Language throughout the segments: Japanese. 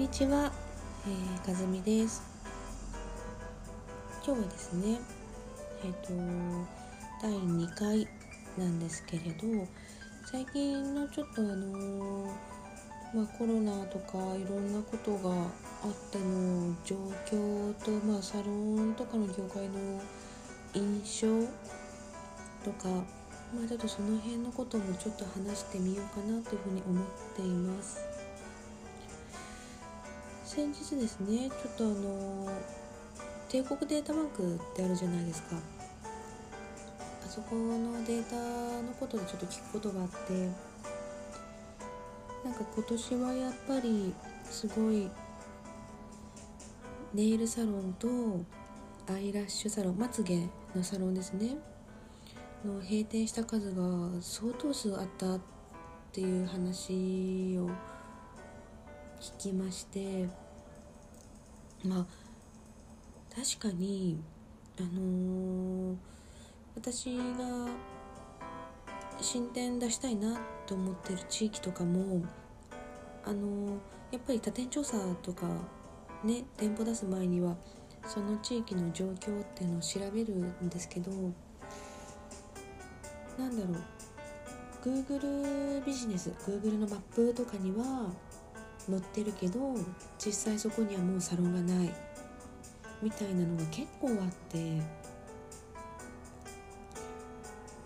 にちは、えー、かずみです今日はですねえっ、ー、と第2回なんですけれど最近のちょっとあのまあ、コロナとかいろんなことがあっての状況と、まあ、サロンとかの業界の印象とか、まあ、ちょっとその辺のこともちょっと話してみようかなというふうに思っています。先日ですねちょっとあの帝国データバンクってあるじゃないですか。あそこのデータのことでちょっと聞くことがあってなんか今年はやっぱりすごいネイルサロンとアイラッシュサロンまつげのサロンですね。の閉店した数が相当数あったっていう話を聞きましてまあ確かにあのー、私が進展出したいなと思ってる地域とかもあのー、やっぱり他店調査とかね店舗出す前にはその地域の状況っていうのを調べるんですけどなんだろう Google ビジネス Google のマップとかには載ってるけど実際そこにはもうサロンがない。みたいなのが結構あって。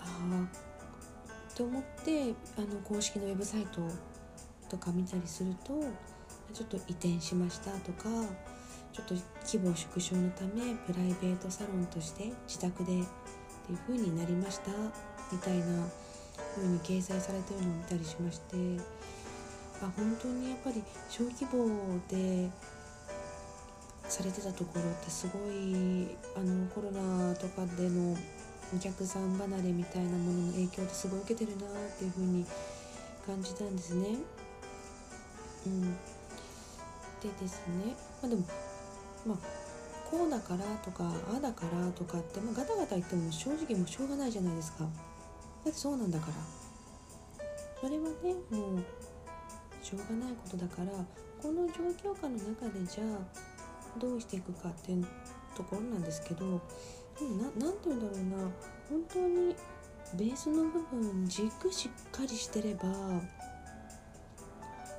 ああと思ってあの公式のウェブサイトとか見たりするとちょっと移転しましたとかちょっと規模縮小のためプライベートサロンとして自宅でっていう風になりました。みたいな風に掲載されてるのを見たりしまして。あ本当にやっぱり小規模でされてたところってすごいあのコロナとかでのお客さん離れみたいなものの影響ってすごい受けてるなっていう風に感じたんですね。うん、でですね、まあ、でもまあこうだからとかああだからとかって、まあ、ガタガタ言っても正直もうしょうがないじゃないですかだってそうなんだからそれはねもうしょうがないことだからこの状況下の中でじゃあどうしていくかっていうところなんですけど何て言うんだろうな。本当にベースの部分軸しっかりしてれば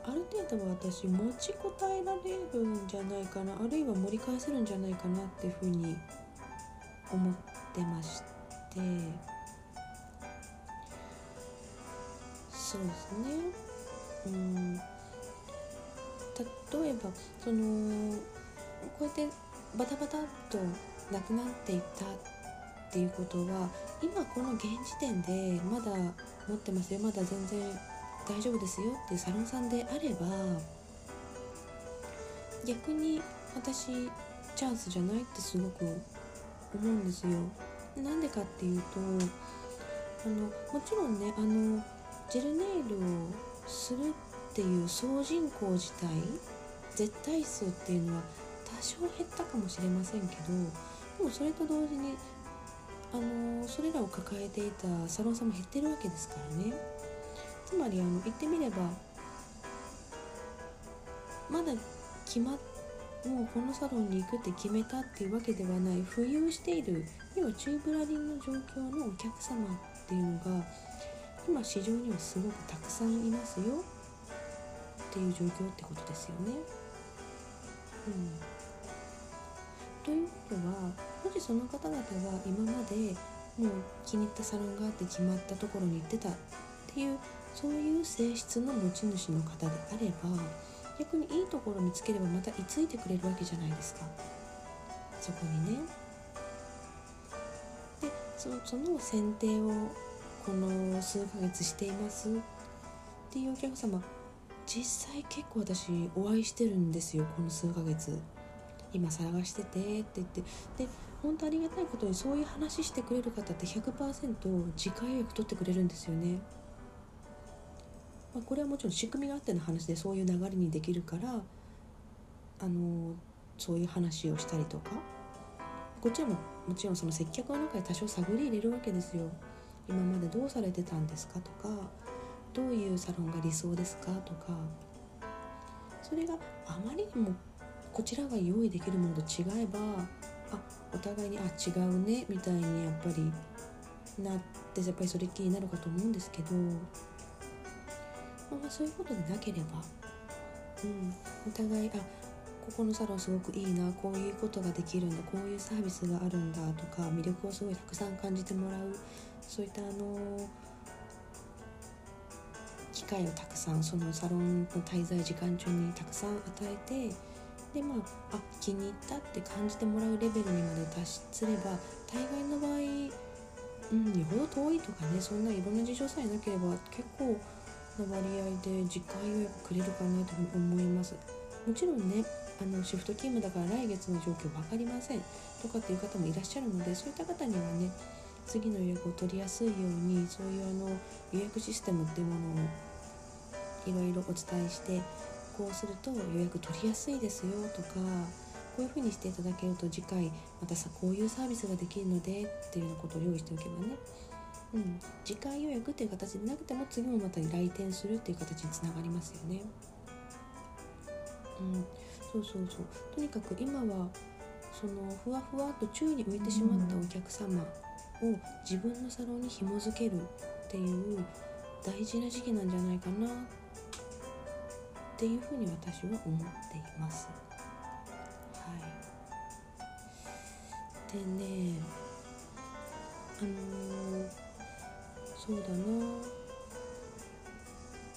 ある程度は私持ちこたえられるんじゃないかなあるいは盛り返せるんじゃないかなっていうふうに思ってまして。そうですね。うん例えばそのこうやってバタバタっとなくなっていったっていうことは今この現時点でまだ持ってますよまだ全然大丈夫ですよっていうサロンさんであれば逆に私チャンスじゃないってすごく思うんですよ。なんでかっていうとあのもちろんねあのジェルネイルをするっていう総人口自体絶対数っていうのは多少減ったかもしれませんけどでもそれと同時にあのそれらを抱えていたサロンさんも減ってるわけですからね。つまりあの言ってみればまだ決まっもうこのサロンに行くって決めたっていうわけではない。浮遊している要はチューブラリンの状況のお客様っていうのが今市場にはすごくたくさんいますよっていう状況ってことですよね。うん、ということはもしその方々が今までもう気に入ったサロンがあって決まったところに行ってたっていうそういう性質の持ち主の方であれば逆にいいところ見つければまた居ついてくれるわけじゃないですかそこにね。でそのその選定をこの数ヶ月しています。っていうお客様実際結構私お会いしてるんですよこの数ヶ月。今探しててって言って。で本当ありがたいことにそういう話してくれる方って100%次回予約取ってくれるんですよね、まあ、これはもちろん仕組みがあっての話でそういう流れにできるからあのそういう話をしたりとか。こっちはももちろんその接客の中で多少探り入れるわけですよ。今までどうされてたんですかとかどういうサロンが理想ですかとかそれがあまりにもこちらが用意できるものと違えばあお互いにあ違うねみたいにやっぱりなってやっぱりそれっきりになるかと思うんですけど、まあ、そういうことでなければ、うん、お互いあここのサロンすごくいいなこういうことができるんだこういうサービスがあるんだとか魅力をすごいたくさん感じてもらうそういったあの機会をたくさんそのサロンの滞在時間中にたくさん与えてでまああ気に入ったって感じてもらうレベルにまで達すれば大概の場合うんよほど遠いとかねそんないろんな事情さえなければ結構な割合で次回予約くれるかなと思います。もちろんねあのシフト勤務だから来月の状況分かりませんとかっていう方もいらっしゃるのでそういった方にはね次の予約を取りやすいようにそういうあの予約システムっていうものをいろいろお伝えしてこうすると予約取りやすいですよとかこういうふうにしていただけると次回またさこういうサービスができるのでっていうようなことを用意しておけばね、うん、次回予約っていう形でなくても次もまた来店するっていう形につながりますよね。うん、そうそうそう。とにかく今はそのふわふわと宙に浮いてしまったお客様を自分のサロンに紐づけるっていう大事な時期なんじゃないかなっていうふうに私は思っています。はい、でねあのー、そうだな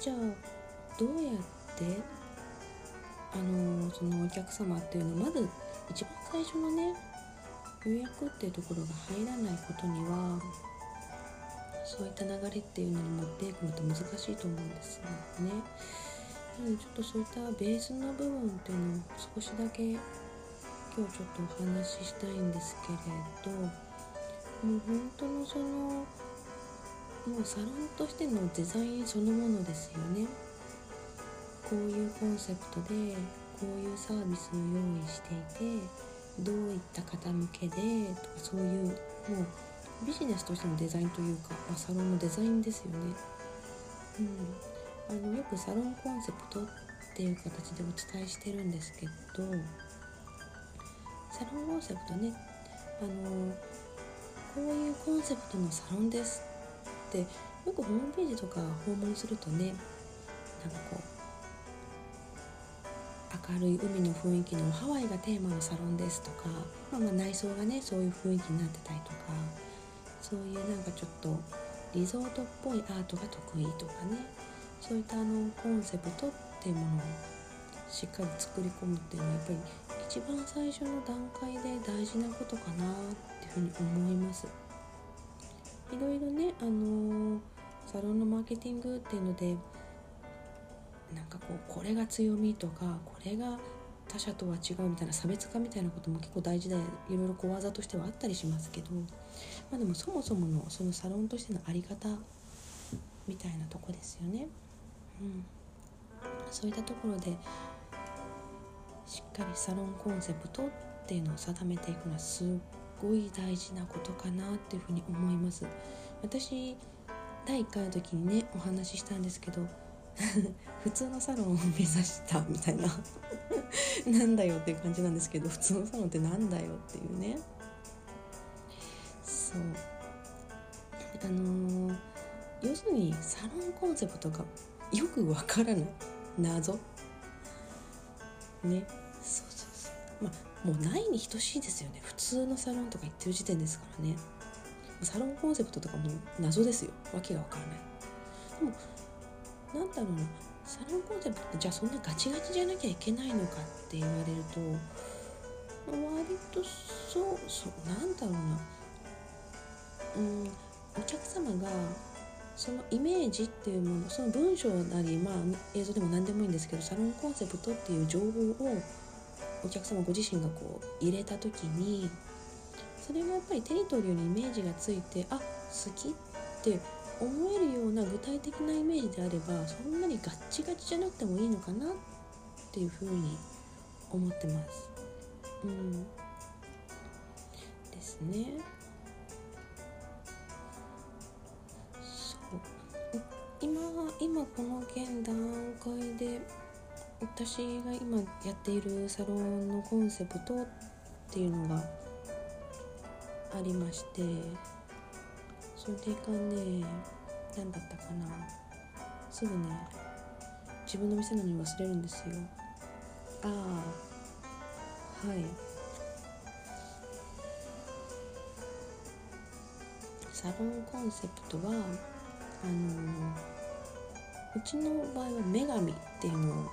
じゃあどうやってあのー、そのお客様っていうのまず一番最初のね予約っていうところが入らないことにはそういった流れっていうのに持っていくのって難しいと思うんですよね。なのでちょっとそういったベースの部分っていうのを少しだけ今日ちょっとお話ししたいんですけれどもう本当のそのもうサロンとしてのデザインそのものですよねこういうコンセプトでこういうサービスを用意していてどういった方向けでとかそういうもうビジネスとしてのデザインというか、まあ、サロンのデザインですよね。うんあのよくサロンコンセプトっていう形でお伝えしてるんですけどサロンコンセプトねあのこういうコンセプトのサロンですってよくホームページとか訪問するとね明るい海の雰囲気のハワイがテーマのサロンですとか、まあ、まあ内装がねそういう雰囲気になってたりとかそういうなんかちょっとリゾートっぽいアートが得意とかねそういったあのコンセプトっていうものをしっかり作り込むっていうのはやっぱり一番最初の段階で大事なことかなっていうふうに思います。いろいろねあのサロンのマーケティングっていうのでなんかこうこれが強みとかこれが他者とは違うみたいな差別化みたいなことも結構大事でいろいろ小技としてはあったりしますけど、まあ、でもそもそものそのサロンとしての在り方みたいなとこですよね。うん、そういったところでしっかりサロンコンセプトっていうのを定めていくのはすっごい大事なことかなっていうふうに思います私第1回の時にねお話ししたんですけど 普通のサロンを目指したみたいな。なんだよっていう感じなんですけど普通のサロンってなんだよっていうね。そう。あのー、要するにサロンコンセプトがよくわからない謎。ね。そうそうそう。まあもうないに等しいですよね。普通のサロンとか行ってる時点ですからね。サロンコンセプトとかも謎ですよ。わけがわからない。でもなんだろうな。サロンコンセプトってじゃあそんなガチガチじゃなきゃいけないのかって言われると割とそうそうなんだろうな。うんお客様がそのイメージっていうものその文章なり、まあ、映像でも何でもいいんですけどサロンコンセプトっていう情報をお客様ご自身がこう入れた時にそれがやっぱり手に取るようにイメージがついてあ好きって思えるような具体的なイメージであればそんなにガッチガチじゃなくてもいいのかなっていうふうに思ってます。うん、ですね。そう今今この現段階で私が今やっているサロンのコンセプトっていうのがありましてそれがね何だったかな。すぐね。自分の店なのに忘れるんですよ。ああ。はい。サロンコンセプトはあのうちの場合は女神っていうのを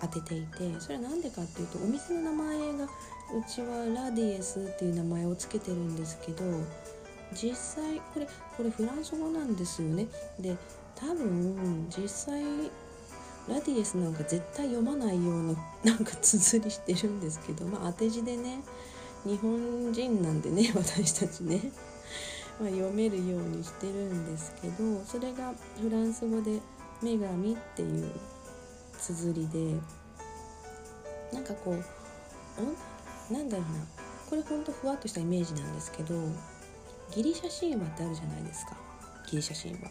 当てていてそれは何でかっていうとお店の名前がうちはラディエスっていう名前を付けてるんですけど実際これこれフランス語なんですよね。で多分実際ラディエスなんか絶対読まないような なんか綴りしてるんですけどまあ当て字でね日本人なんでね 私たちね、まあ、読めるようにしてるんですけどそれがフランス語で「女神」っていう綴りでなんかこうおなんだろうな。これほんとふわっとしたイメージなんですけどギリシャ神話ってあるじゃないですか。ギリシャ神話。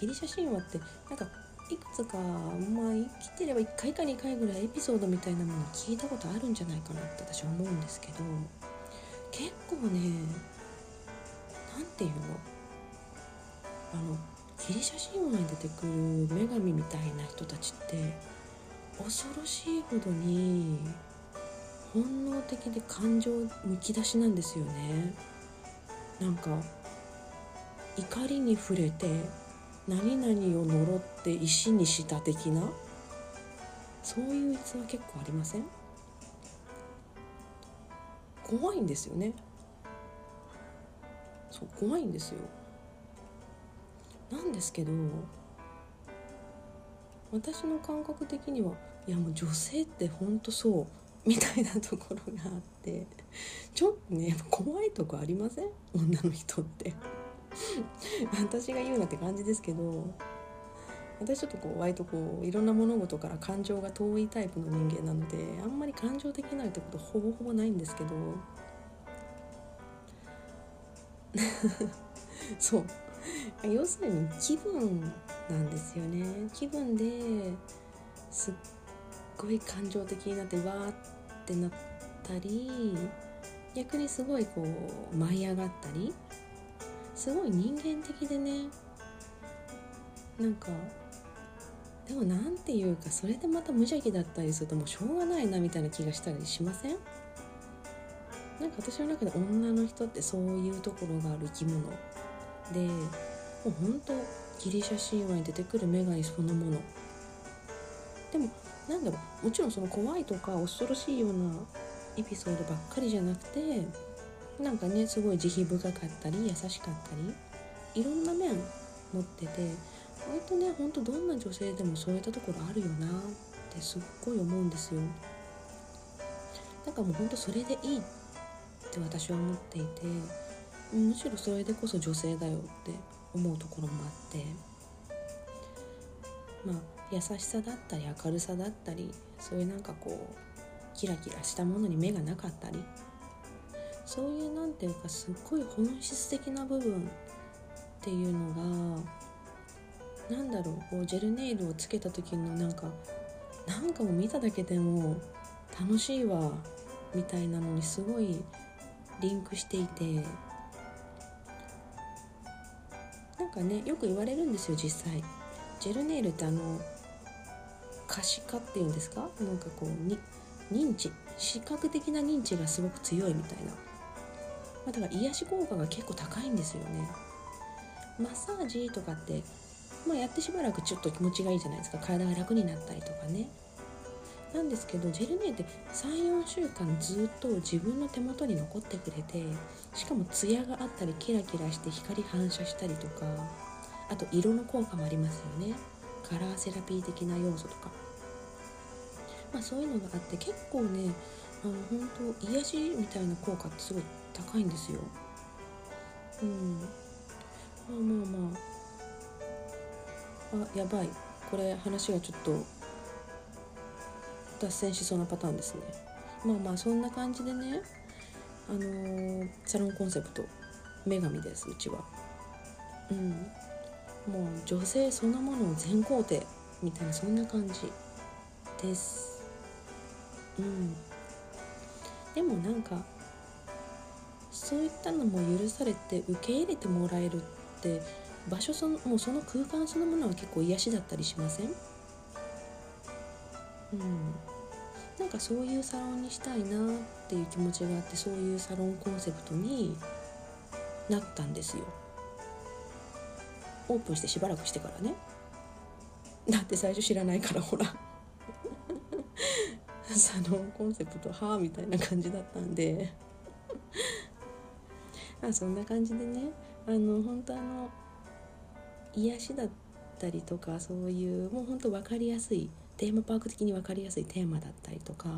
ギリシャ神話ってなんかいくつかまあ生きてれば1回か2回ぐらいエピソードみたいなもの聞いたことあるんじゃないかなって私は思うんですけど結構ね何て言うの？あのギリシャ神話に出てくる女神みたいな人たちって恐ろしいほどに本能的で感情むき出しなんですよね。なんか怒りに触れて何々を呪って石にした的なそういう逸話結構ありません？怖いんですよね。そう怖いんですよ。なんですけど私の感覚的にはいやもう女性ってほんとそう。みたいなところがあってちょっとね怖いとこありません？女の人って。私が言うなって感じですけど私ちょっとこう割とこういろんな物事から感情が遠いタイプの人間なのであんまり感情的ないってことほぼほぼないんですけど。そう。要するに気分なんですよね。気分ですっごい感情的になってわーってなったり逆にすごいこう舞い上がったりすごい人間的でねなんかでもなんていうかそれでまた無邪気だったりするともうしょうがないなみたいな気がしたりしません？なんか私の中で女の人ってそういうところがある生き物でもうほんとギリシャ神話に出てくる女神そのもの。でもなんだろうもちろんその怖いとか恐ろしいようなエピソードばっかりじゃなくてなんかねすごい慈悲深かったり優しかったりいろんな面持ってて割とねほんとどんな女性でもそういったところあるよなってすっごい思うんですよ。なんかもうほんとそれでいいって私は思っていてむしろそれでこそ女性だよって思うところもあってまあ優しさだったり明るさだったりそういうなんかこうキラキラしたものに目がなかったりそういうなんていうかすっごい本質的な部分っていうのがなんだろうこうジェルネイルをつけた時のなんかなんかも見ただけでも楽しいわみたいなのにすごいリンクしていてなんかねよく言われるんですよ実際。ジェルネイルってあの可視化っていうんですか？なんかこうに認知視覚的な認知がすごく強いみたいな、まあ、だから癒し効果が結構高いんですよね。マッサージとかって、まあ、やってしばらくちょっと気持ちがいいじゃないですか。体が楽になったりとかね。なんですけどジェルネイって34週間ずっと自分の手元に残ってくれてしかもツヤがあったりキラキラして光反射したりとかあと色の効果もありますよね。カラーセラピー的な要素とか。まあ、そういうのがあって結構ねあの本当癒しみたいな効果ってすごい高いんですよ。うん、まあまあまああやばいこれ話がちょっと脱線しそうなパターンですね。まあまあそんな感じでねあのー、サロンコンセプト女神ですうちは。うんもう女性そのものを全肯定みたいなそんな感じですうん。でもなんかそういったのも許されて受け入れてもらえるって場所そのもうその空間そのものは結構癒しだったりしません？うん。なんかそういうサロンにしたいなっていう気持ちがあってそういうサロンコンセプトになったんですよ。オープンしてしばらくしてからね。だって最初知らないからほら。サロンコンセプトはあみたいな感じだったんで。あそんな感じでねあの本当あの癒しだったりとかそういうもうほんと分かりやすいテーマパーク的に分かりやすいテーマだったりとか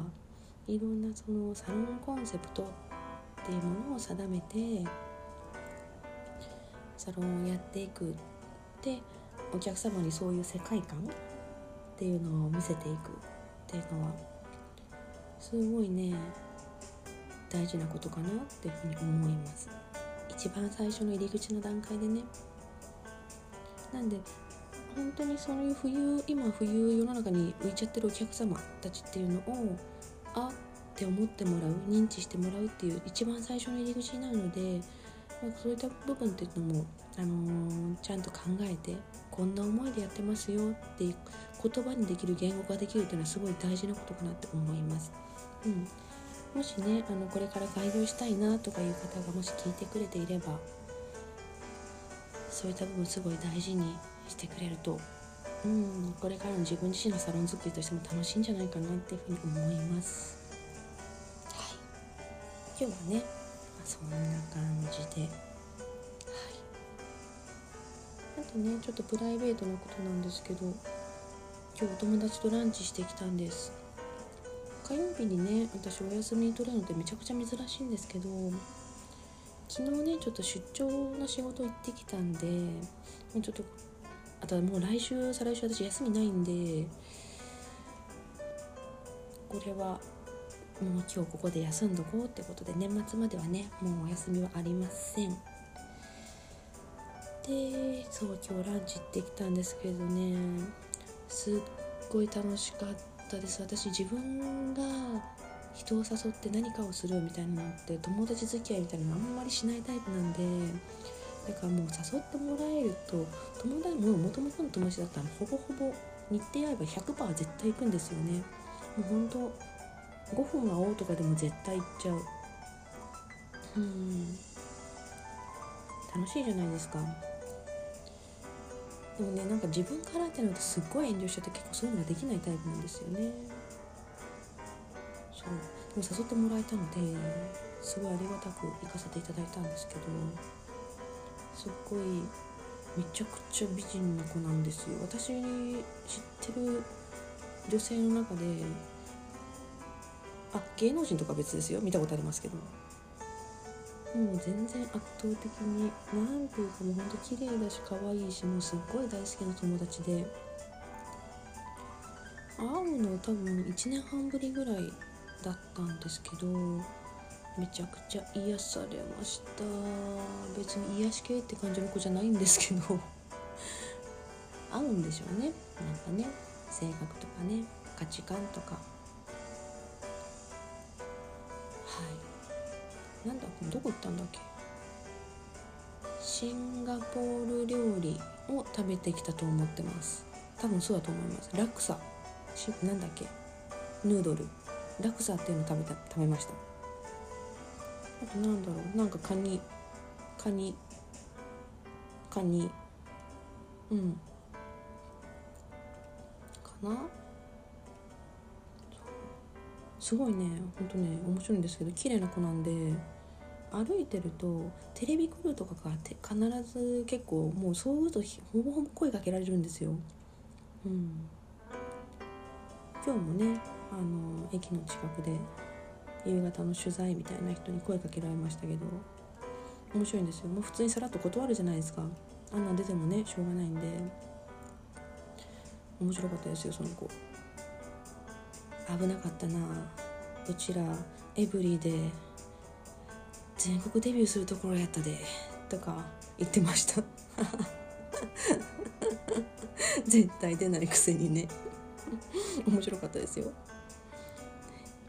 いろんなそのサロンコンセプトっていうものを定めてサロンをやっていくでお客様にそういう世界観っていうのを見せていくっていうのはすごいね大事なことかなっていうふうに思います一番最初の入り口の段階でねなんで本当にそういう冬今冬世の中に浮いちゃってるお客様たちっていうのをあって思ってもらう認知してもらうっていう一番最初の入り口になるのでそういった部分っていうのも、あのー、ちゃんと考えてこんな思いでやってますよっていう言葉にできる言語化できるっていうのはすごい大事なことかなって思います。うん、もしねあのこれから開業したいなとかいう方がもし聞いてくれていればそういった部分すごい大事にしてくれると、うん、これからの自分自身のサロン作りとしても楽しいんじゃないかなっていうふうに思います。はい、今日はねそんな感じで、はい、あとねちょっとプライベートなことなんですけど今日お友達とランチしてきたんです。火曜日にね私お休み取るのってめちゃくちゃ珍しいんですけど昨日ねちょっと出張の仕事行ってきたんでもうちょっとあとはもう来週再来週私休みないんでこれはもう今日ここで休んどこうってことで年末まではねもうお休みはありません。でそう今日ランチ行ってきたんですけどねすっごい楽しかった。です。私自分が人を誘って何かをするみたいなのって友達付き合いみたいなのあんまりしないタイプなんでだからもう誘ってもらえると友達ももともとの友達だったらほぼほぼ日程合えば100%絶対行くんですよね。もうほんと5分会おうとかでも絶対行っちゃう。うん。楽しいじゃないですかでもねなんか自分からってなるとすっごい遠慮しちゃって結構そういうのができないタイプなんですよね。そう。でも誘ってもらえたのですごいありがたく行かせていただいたんですけどすっごいめちゃくちゃ美人な子なんですよ。私知ってる女性の中であ芸能人とか別ですよ。見たことありますけど。もう全然圧倒的に何ていうかもうほんと綺麗だし可愛いしもうすっごい大好きな友達で会うの多分1年半ぶりぐらいだったんですけどめちゃくちゃ癒されました。別に癒し系って感じの子じゃないんですけど 合うんでしょうね。なんかね性格とかね価値観とか。なんだどこ行ったんだっけ？シンガポール料理を食べてきたと思ってます。多分そうだと思います。ラクサ。しなんだっけ？ヌードル。ラクサっていうの食べた食べました。あとなんだろう？なんかカニ。カニ。カニ。うん。かな？すごいね。ほんとね面白いんですけど綺麗な子なんで。歩いてるとテレビクルーとかが必ず結構もうそういうとほぼほぼ声かけられるんですよ。うん、今日もねあの駅の近くで夕方の取材みたいな人に声かけられましたけど面白いんですよ。もう普通にさらっと断るじゃないですか。あんなん出てもねしょうがないんで。面白かったですよその子。危なかったな。うちらエブリィで全国デビューするところやったでとか言ってました。絶対出ないくせにね。面白かったですよ。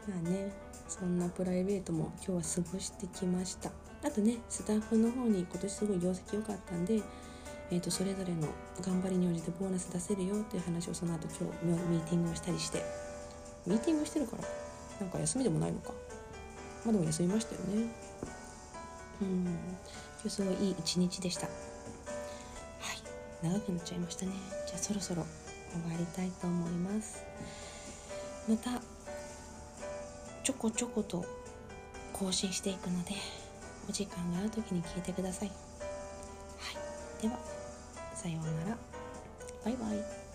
まあねそんなプライベートも今日は過ごしてきました。あとねスタッフの方に今年すごい業績良かったんで、えー、とそれぞれの頑張りに応じてボーナス出せるよっていう話をその後今日ミーティングをしたりして。ミーティングしてるからなんか休みでもないのか。まあでも休みましたよね。うん。今日すごいいい一日でした。はい。長くなっちゃいましたね。じゃあそろそろ終わりたいと思います。またちょこちょこと更新していくのでお時間がある時に聞いてください。はい。ではさようなら。バイバイ。